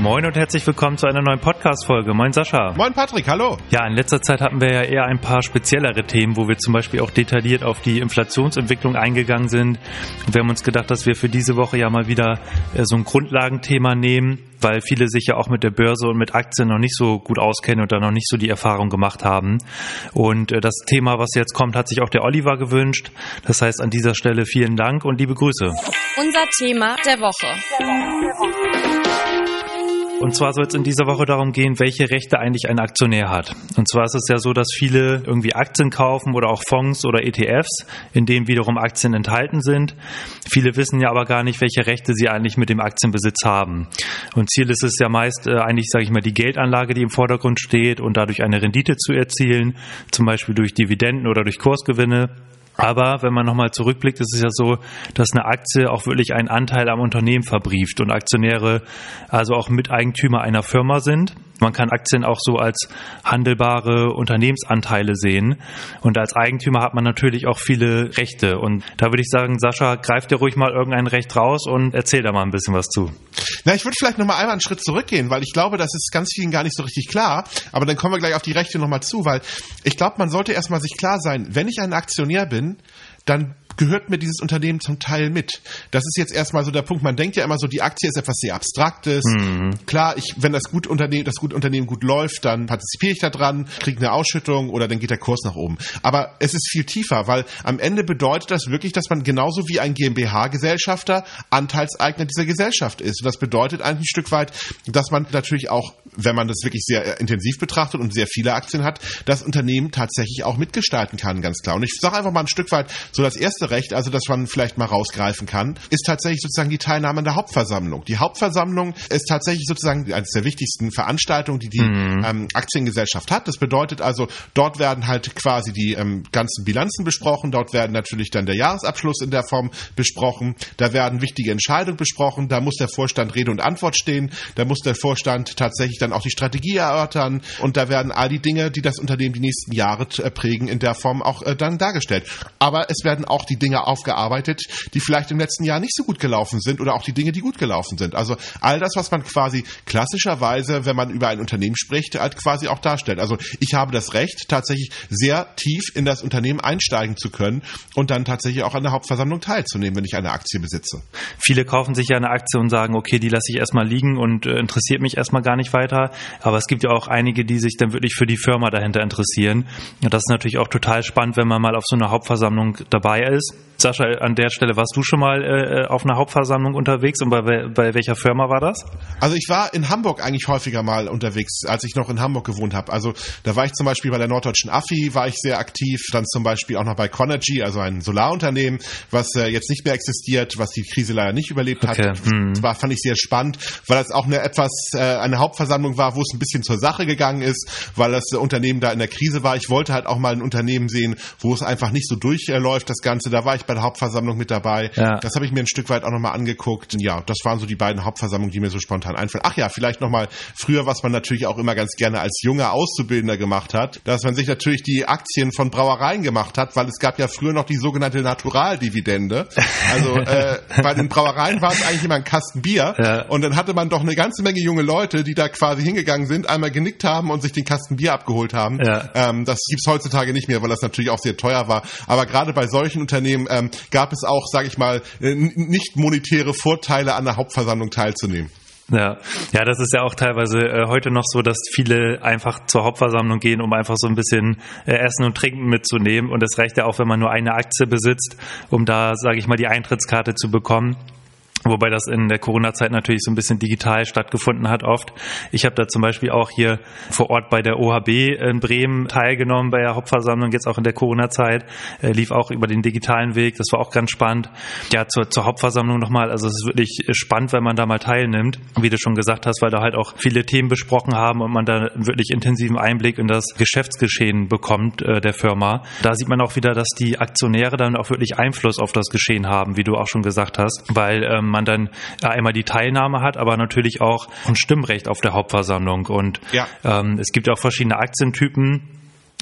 Moin und herzlich willkommen zu einer neuen Podcast-Folge. Moin Sascha. Moin Patrick, hallo. Ja, in letzter Zeit hatten wir ja eher ein paar speziellere Themen, wo wir zum Beispiel auch detailliert auf die Inflationsentwicklung eingegangen sind. Und wir haben uns gedacht, dass wir für diese Woche ja mal wieder äh, so ein Grundlagenthema nehmen, weil viele sich ja auch mit der Börse und mit Aktien noch nicht so gut auskennen und da noch nicht so die Erfahrung gemacht haben. Und äh, das Thema, was jetzt kommt, hat sich auch der Oliver gewünscht. Das heißt an dieser Stelle vielen Dank und liebe Grüße. Unser Thema der Woche. Und zwar soll es in dieser Woche darum gehen, welche Rechte eigentlich ein Aktionär hat. Und zwar ist es ja so, dass viele irgendwie Aktien kaufen oder auch Fonds oder ETFs, in denen wiederum Aktien enthalten sind. Viele wissen ja aber gar nicht, welche Rechte sie eigentlich mit dem Aktienbesitz haben. Und Ziel ist es ja meist äh, eigentlich, sage ich mal, die Geldanlage, die im Vordergrund steht und dadurch eine Rendite zu erzielen, zum Beispiel durch Dividenden oder durch Kursgewinne. Aber wenn man nochmal zurückblickt, ist es ja so, dass eine Aktie auch wirklich einen Anteil am Unternehmen verbrieft und Aktionäre also auch Miteigentümer einer Firma sind. Man kann Aktien auch so als handelbare Unternehmensanteile sehen. Und als Eigentümer hat man natürlich auch viele Rechte. Und da würde ich sagen, Sascha, greif dir ruhig mal irgendein Recht raus und erzähl da mal ein bisschen was zu. Na, ich würde vielleicht nochmal einmal einen Schritt zurückgehen, weil ich glaube, das ist ganz vielen gar nicht so richtig klar. Aber dann kommen wir gleich auf die Rechte nochmal zu, weil ich glaube, man sollte erstmal sich klar sein, wenn ich ein Aktionär bin, dann gehört mir dieses Unternehmen zum Teil mit. Das ist jetzt erstmal so der Punkt. Man denkt ja immer so, die Aktie ist etwas sehr Abstraktes. Mhm. Klar, ich, wenn das gut Unternehmen, das gut Unternehmen gut läuft, dann partizipiere ich da dran, kriege eine Ausschüttung oder dann geht der Kurs nach oben. Aber es ist viel tiefer, weil am Ende bedeutet das wirklich, dass man genauso wie ein GmbH-Gesellschafter Anteilseigner dieser Gesellschaft ist. Und das bedeutet eigentlich ein Stück weit, dass man natürlich auch, wenn man das wirklich sehr intensiv betrachtet und sehr viele Aktien hat, das Unternehmen tatsächlich auch mitgestalten kann, ganz klar. Und ich sage einfach mal ein Stück weit, so das erste Recht, also das man vielleicht mal rausgreifen kann, ist tatsächlich sozusagen die Teilnahme an der Hauptversammlung. Die Hauptversammlung ist tatsächlich sozusagen eines der wichtigsten Veranstaltungen, die die mhm. ähm, Aktiengesellschaft hat. Das bedeutet also, dort werden halt quasi die ähm, ganzen Bilanzen besprochen, dort werden natürlich dann der Jahresabschluss in der Form besprochen, da werden wichtige Entscheidungen besprochen, da muss der Vorstand Rede und Antwort stehen, da muss der Vorstand tatsächlich dann auch die Strategie erörtern und da werden all die Dinge, die das Unternehmen die nächsten Jahre äh, prägen, in der Form auch äh, dann dargestellt. Aber es werden auch die Dinge aufgearbeitet, die vielleicht im letzten Jahr nicht so gut gelaufen sind oder auch die Dinge, die gut gelaufen sind. Also all das, was man quasi klassischerweise, wenn man über ein Unternehmen spricht, halt quasi auch darstellt. Also ich habe das Recht, tatsächlich sehr tief in das Unternehmen einsteigen zu können und dann tatsächlich auch an der Hauptversammlung teilzunehmen, wenn ich eine Aktie besitze. Viele kaufen sich ja eine Aktie und sagen, okay, die lasse ich erstmal liegen und äh, interessiert mich erstmal gar nicht weiter. Aber es gibt ja auch einige, die sich dann wirklich für die Firma dahinter interessieren. Und das ist natürlich auch total spannend, wenn man mal auf so einer Hauptversammlung dabei ist. Sascha, an der Stelle warst du schon mal äh, auf einer Hauptversammlung unterwegs und bei, bei welcher Firma war das? Also ich war in Hamburg eigentlich häufiger mal unterwegs, als ich noch in Hamburg gewohnt habe. Also da war ich zum Beispiel bei der norddeutschen AFI, war ich sehr aktiv, dann zum Beispiel auch noch bei Conergy, also ein Solarunternehmen, was äh, jetzt nicht mehr existiert, was die Krise leider nicht überlebt okay. hat. Hm. Das war, fand ich sehr spannend, weil das auch eine etwas äh, eine Hauptversammlung war, wo es ein bisschen zur Sache gegangen ist, weil das Unternehmen da in der Krise war. Ich wollte halt auch mal ein Unternehmen sehen, wo es einfach nicht so durchläuft, das Ganze. Da war ich bei der Hauptversammlung mit dabei. Ja. Das habe ich mir ein Stück weit auch nochmal angeguckt. Ja, das waren so die beiden Hauptversammlungen, die mir so spontan einfallen. Ach ja, vielleicht nochmal früher, was man natürlich auch immer ganz gerne als junger Auszubildender gemacht hat, dass man sich natürlich die Aktien von Brauereien gemacht hat, weil es gab ja früher noch die sogenannte Naturaldividende. Also äh, bei den Brauereien war es eigentlich immer ein Kasten Bier ja. und dann hatte man doch eine ganze Menge junge Leute, die da quasi hingegangen sind, einmal genickt haben und sich den Kasten Bier abgeholt haben. Ja. Ähm, das gibt's heutzutage nicht mehr, weil das natürlich auch sehr teuer war. Aber gerade bei solchen Unternehmen ähm, gab es auch, sage ich mal, äh, nicht monetäre Vorteile an der Hauptversammlung teilzunehmen. Ja, ja, das ist ja auch teilweise äh, heute noch so, dass viele einfach zur Hauptversammlung gehen, um einfach so ein bisschen äh, Essen und Trinken mitzunehmen. Und es reicht ja auch, wenn man nur eine Aktie besitzt, um da, sage ich mal, die Eintrittskarte zu bekommen. Wobei das in der Corona-Zeit natürlich so ein bisschen digital stattgefunden hat oft. Ich habe da zum Beispiel auch hier vor Ort bei der OHB in Bremen teilgenommen bei der Hauptversammlung, jetzt auch in der Corona-Zeit, äh, lief auch über den digitalen Weg. Das war auch ganz spannend. Ja, zur, zur Hauptversammlung nochmal. Also es ist wirklich spannend, wenn man da mal teilnimmt, wie du schon gesagt hast, weil da halt auch viele Themen besprochen haben und man da wirklich intensiven Einblick in das Geschäftsgeschehen bekommt äh, der Firma. Da sieht man auch wieder, dass die Aktionäre dann auch wirklich Einfluss auf das Geschehen haben, wie du auch schon gesagt hast, weil ähm, man dann einmal die Teilnahme hat, aber natürlich auch ein Stimmrecht auf der Hauptversammlung. Und ja. ähm, es gibt auch verschiedene Aktientypen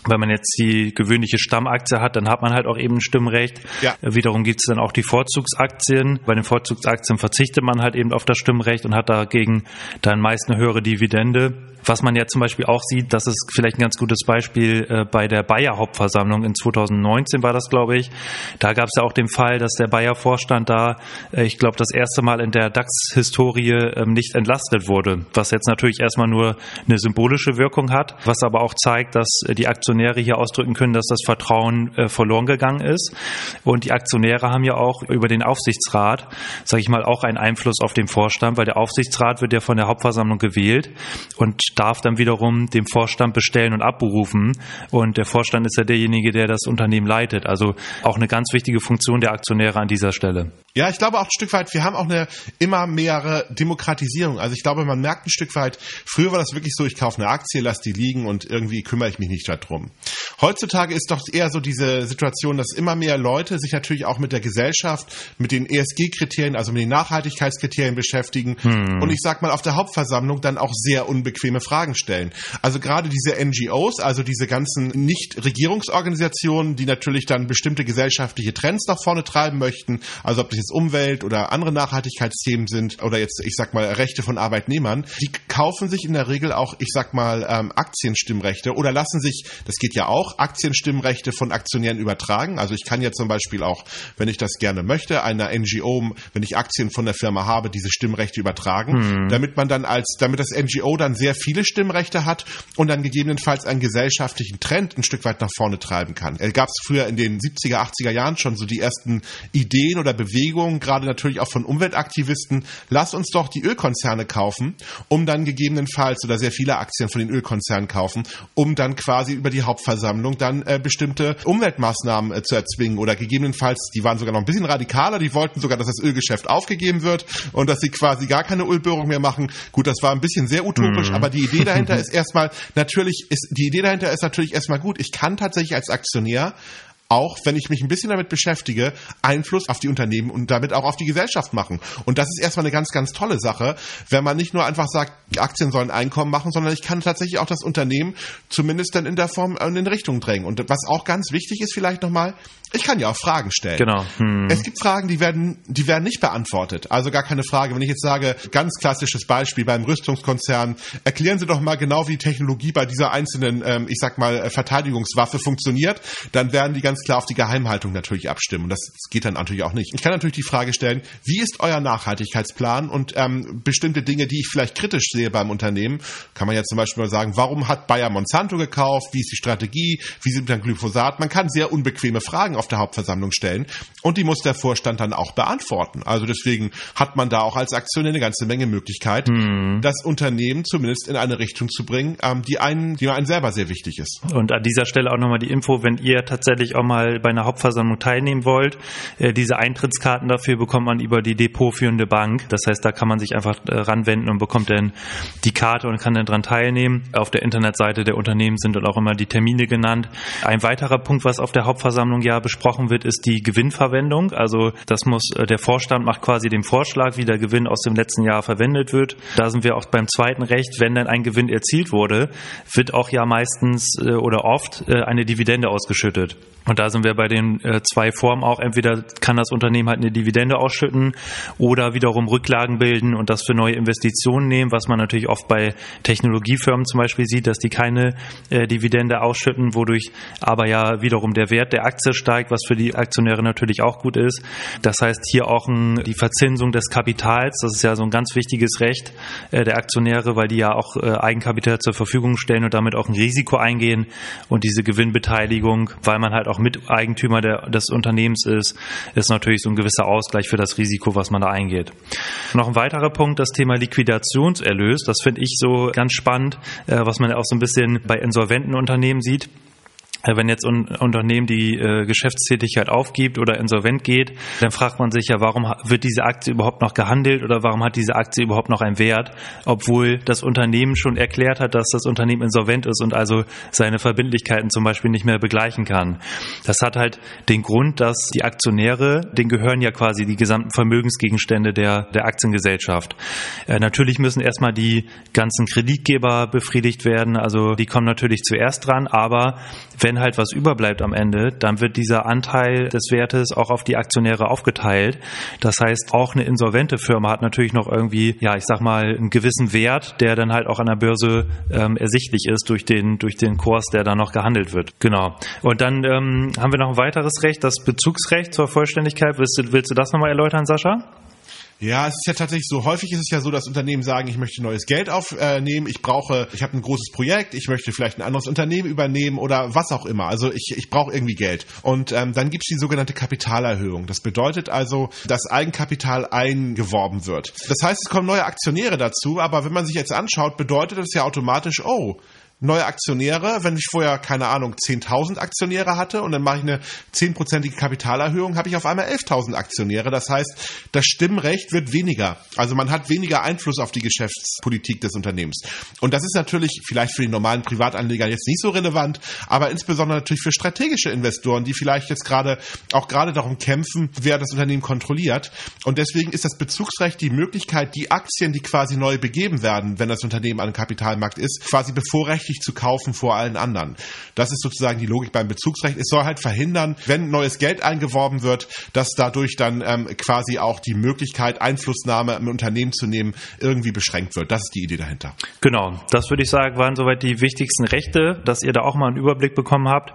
wenn man jetzt die gewöhnliche Stammaktie hat, dann hat man halt auch eben ein Stimmrecht. Ja. Wiederum gibt es dann auch die Vorzugsaktien. Bei den Vorzugsaktien verzichtet man halt eben auf das Stimmrecht und hat dagegen dann meist eine höhere Dividende. Was man ja zum Beispiel auch sieht, das ist vielleicht ein ganz gutes Beispiel äh, bei der Bayer Hauptversammlung in 2019 war das, glaube ich. Da gab es ja auch den Fall, dass der Bayer Vorstand da, äh, ich glaube, das erste Mal in der DAX-Historie ähm, nicht entlastet wurde, was jetzt natürlich erstmal nur eine symbolische Wirkung hat, was aber auch zeigt, dass äh, die Aktionäre hier ausdrücken können, dass das Vertrauen äh, verloren gegangen ist. Und die Aktionäre haben ja auch über den Aufsichtsrat, sage ich mal, auch einen Einfluss auf den Vorstand, weil der Aufsichtsrat wird ja von der Hauptversammlung gewählt und darf dann wiederum dem Vorstand bestellen und abberufen. Und der Vorstand ist ja derjenige, der das Unternehmen leitet. Also auch eine ganz wichtige Funktion der Aktionäre an dieser Stelle. Ja, ich glaube auch ein Stück weit, wir haben auch eine immer mehrere Demokratisierung. Also ich glaube, man merkt ein Stück weit, früher war das wirklich so, ich kaufe eine Aktie, lasse die liegen und irgendwie kümmere ich mich nicht darum. Heutzutage ist doch eher so diese Situation, dass immer mehr Leute sich natürlich auch mit der Gesellschaft, mit den ESG-Kriterien, also mit den Nachhaltigkeitskriterien beschäftigen hm. und ich sag mal auf der Hauptversammlung dann auch sehr unbequeme Fragen stellen. Also gerade diese NGOs, also diese ganzen Nicht-Regierungsorganisationen, die natürlich dann bestimmte gesellschaftliche Trends nach vorne treiben möchten, also ob das jetzt Umwelt oder andere Nachhaltigkeitsthemen sind oder jetzt, ich sag mal, Rechte von Arbeitnehmern, die kaufen sich in der Regel auch, ich sag mal, ähm, Aktienstimmrechte oder lassen sich, das geht ja auch, Aktienstimmrechte von Aktionären übertragen. Also ich kann ja zum Beispiel auch, wenn ich das gerne möchte, einer NGO, wenn ich Aktien von der Firma habe, diese Stimmrechte übertragen, hm. damit man dann als, damit das NGO dann sehr viele Stimmrechte hat und dann gegebenenfalls einen gesellschaftlichen Trend ein Stück weit nach vorne treiben kann. Gab es früher in den 70er, 80er Jahren schon so die ersten Ideen oder Bewegungen, Bewegungen, gerade natürlich auch von Umweltaktivisten, lass uns doch die Ölkonzerne kaufen, um dann gegebenenfalls oder sehr viele Aktien von den Ölkonzernen kaufen, um dann quasi über die Hauptversammlung dann äh, bestimmte Umweltmaßnahmen äh, zu erzwingen oder gegebenenfalls, die waren sogar noch ein bisschen radikaler, die wollten sogar, dass das Ölgeschäft aufgegeben wird und dass sie quasi gar keine Ölbohrung mehr machen. Gut, das war ein bisschen sehr utopisch, mhm. aber die Idee dahinter ist erstmal natürlich ist die Idee dahinter ist natürlich erstmal gut. Ich kann tatsächlich als Aktionär auch wenn ich mich ein bisschen damit beschäftige, Einfluss auf die Unternehmen und damit auch auf die Gesellschaft machen. Und das ist erstmal eine ganz, ganz tolle Sache, wenn man nicht nur einfach sagt, Aktien sollen Einkommen machen, sondern ich kann tatsächlich auch das Unternehmen zumindest dann in der Form in den Richtung drängen. Und was auch ganz wichtig ist vielleicht nochmal, ich kann ja auch Fragen stellen. Genau. Hm. Es gibt Fragen, die werden, die werden nicht beantwortet. Also gar keine Frage. Wenn ich jetzt sage, ganz klassisches Beispiel beim Rüstungskonzern, erklären Sie doch mal genau, wie die Technologie bei dieser einzelnen, ähm, ich sag mal, Verteidigungswaffe funktioniert, dann werden die ganz klar auf die Geheimhaltung natürlich abstimmen. Und das, geht dann natürlich auch nicht. Ich kann natürlich die Frage stellen, wie ist euer Nachhaltigkeitsplan und ähm, bestimmte Dinge, die ich vielleicht kritisch sehe beim Unternehmen, kann man ja zum Beispiel mal sagen, warum hat Bayer Monsanto gekauft? Wie ist die Strategie? Wie sind dann Glyphosat? Man kann sehr unbequeme Fragen auf der Hauptversammlung stellen und die muss der Vorstand dann auch beantworten. Also deswegen hat man da auch als Aktionär eine ganze Menge Möglichkeit, mhm. das Unternehmen zumindest in eine Richtung zu bringen, ähm, die einen, die einen selber sehr wichtig ist. Und an dieser Stelle auch nochmal die Info, wenn ihr tatsächlich auch mal bei einer Hauptversammlung teilnehmen wollt, äh, diese Eintrittskarten dafür bekommt man über die depotführende Bank. Das heißt, da kann man sich einfach äh, ranwenden und bekommt dann die Karte und kann dann dran teilnehmen. Auf der Internetseite der Unternehmen sind dann auch immer die Termine genannt. Ein weiterer Punkt, was auf der Hauptversammlung ja besprochen wird, ist die Gewinnverwendung. Also das muss äh, der Vorstand macht quasi den Vorschlag, wie der Gewinn aus dem letzten Jahr verwendet wird. Da sind wir auch beim zweiten Recht, wenn dann ein Gewinn erzielt wurde, wird auch ja meistens oder oft eine Dividende ausgeschüttet. Und da sind wir bei den zwei Formen auch. Entweder kann das Unternehmen halt eine Dividende ausschütten oder wiederum Rücklagen bilden und das für neue Investitionen nehmen, was man natürlich oft bei Technologiefirmen zum Beispiel sieht, dass die keine Dividende ausschütten, wodurch aber ja wiederum der Wert der Aktie steigt, was für die Aktionäre natürlich auch gut ist. Das heißt hier auch ein, die Verzinsung des Kapitals, das ist ja so ein ganz wichtiges Recht äh, der Aktionäre, weil die ja auch äh, Eigenkapital zur Verfügung stellen und damit auch ein Risiko eingehen und diese Gewinnbeteiligung, weil man halt auch Miteigentümer der, des Unternehmens ist, ist natürlich so ein gewisser Ausgleich für das Risiko, was man da eingeht. Noch ein weiterer Punkt, das Thema Liquidationserlös, das finde ich so ganz spannend, äh, was man auch so ein bisschen bei insolventen Unternehmen sieht. Wenn jetzt ein Unternehmen die äh, Geschäftstätigkeit aufgibt oder insolvent geht, dann fragt man sich ja, warum wird diese Aktie überhaupt noch gehandelt oder warum hat diese Aktie überhaupt noch einen Wert, obwohl das Unternehmen schon erklärt hat, dass das Unternehmen insolvent ist und also seine Verbindlichkeiten zum Beispiel nicht mehr begleichen kann. Das hat halt den Grund, dass die Aktionäre, denen gehören ja quasi die gesamten Vermögensgegenstände der, der Aktiengesellschaft. Äh, natürlich müssen erstmal die ganzen Kreditgeber befriedigt werden, also die kommen natürlich zuerst dran, aber wenn halt was überbleibt am Ende, dann wird dieser Anteil des Wertes auch auf die Aktionäre aufgeteilt. Das heißt, auch eine insolvente Firma hat natürlich noch irgendwie, ja, ich sag mal, einen gewissen Wert, der dann halt auch an der Börse ähm, ersichtlich ist durch den, durch den Kurs, der da noch gehandelt wird. Genau. Und dann ähm, haben wir noch ein weiteres Recht, das Bezugsrecht zur Vollständigkeit. Willst du, willst du das nochmal erläutern, Sascha? Ja, es ist ja tatsächlich so. Häufig ist es ja so, dass Unternehmen sagen, ich möchte neues Geld aufnehmen, ich brauche, ich habe ein großes Projekt, ich möchte vielleicht ein anderes Unternehmen übernehmen oder was auch immer. Also ich, ich brauche irgendwie Geld. Und ähm, dann gibt es die sogenannte Kapitalerhöhung. Das bedeutet also, dass Eigenkapital eingeworben wird. Das heißt, es kommen neue Aktionäre dazu, aber wenn man sich jetzt anschaut, bedeutet das ja automatisch, oh, neue Aktionäre, wenn ich vorher, keine Ahnung, 10.000 Aktionäre hatte und dann mache ich eine 10%ige Kapitalerhöhung, habe ich auf einmal 11.000 Aktionäre. Das heißt, das Stimmrecht wird weniger. Also man hat weniger Einfluss auf die Geschäftspolitik des Unternehmens. Und das ist natürlich vielleicht für die normalen Privatanleger jetzt nicht so relevant, aber insbesondere natürlich für strategische Investoren, die vielleicht jetzt gerade auch gerade darum kämpfen, wer das Unternehmen kontrolliert. Und deswegen ist das Bezugsrecht die Möglichkeit, die Aktien, die quasi neu begeben werden, wenn das Unternehmen an Kapitalmarkt ist, quasi bevorrecht berechtigt zu kaufen vor allen anderen. Das ist sozusagen die Logik beim Bezugsrecht. Es soll halt verhindern, wenn neues Geld eingeworben wird, dass dadurch dann ähm, quasi auch die Möglichkeit, Einflussnahme im Unternehmen zu nehmen, irgendwie beschränkt wird. Das ist die Idee dahinter. Genau, das würde ich sagen, waren soweit die wichtigsten Rechte, dass ihr da auch mal einen Überblick bekommen habt.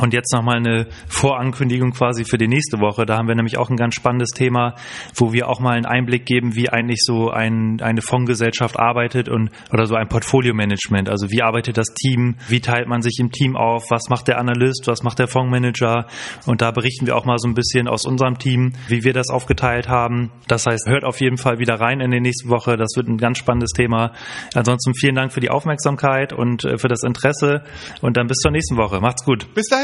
Und jetzt nochmal eine Vorankündigung quasi für die nächste Woche. Da haben wir nämlich auch ein ganz spannendes Thema, wo wir auch mal einen Einblick geben, wie eigentlich so ein, eine Fondsgesellschaft arbeitet und oder so ein Portfolio-Management. Also wie arbeitet das Team? Wie teilt man sich im Team auf? Was macht der Analyst? Was macht der Fondsmanager? Und da berichten wir auch mal so ein bisschen aus unserem Team, wie wir das aufgeteilt haben. Das heißt, hört auf jeden Fall wieder rein in die nächste Woche. Das wird ein ganz spannendes Thema. Ansonsten vielen Dank für die Aufmerksamkeit und äh, für das Interesse. Und dann bis zur nächsten Woche. Macht's gut. Bis dahin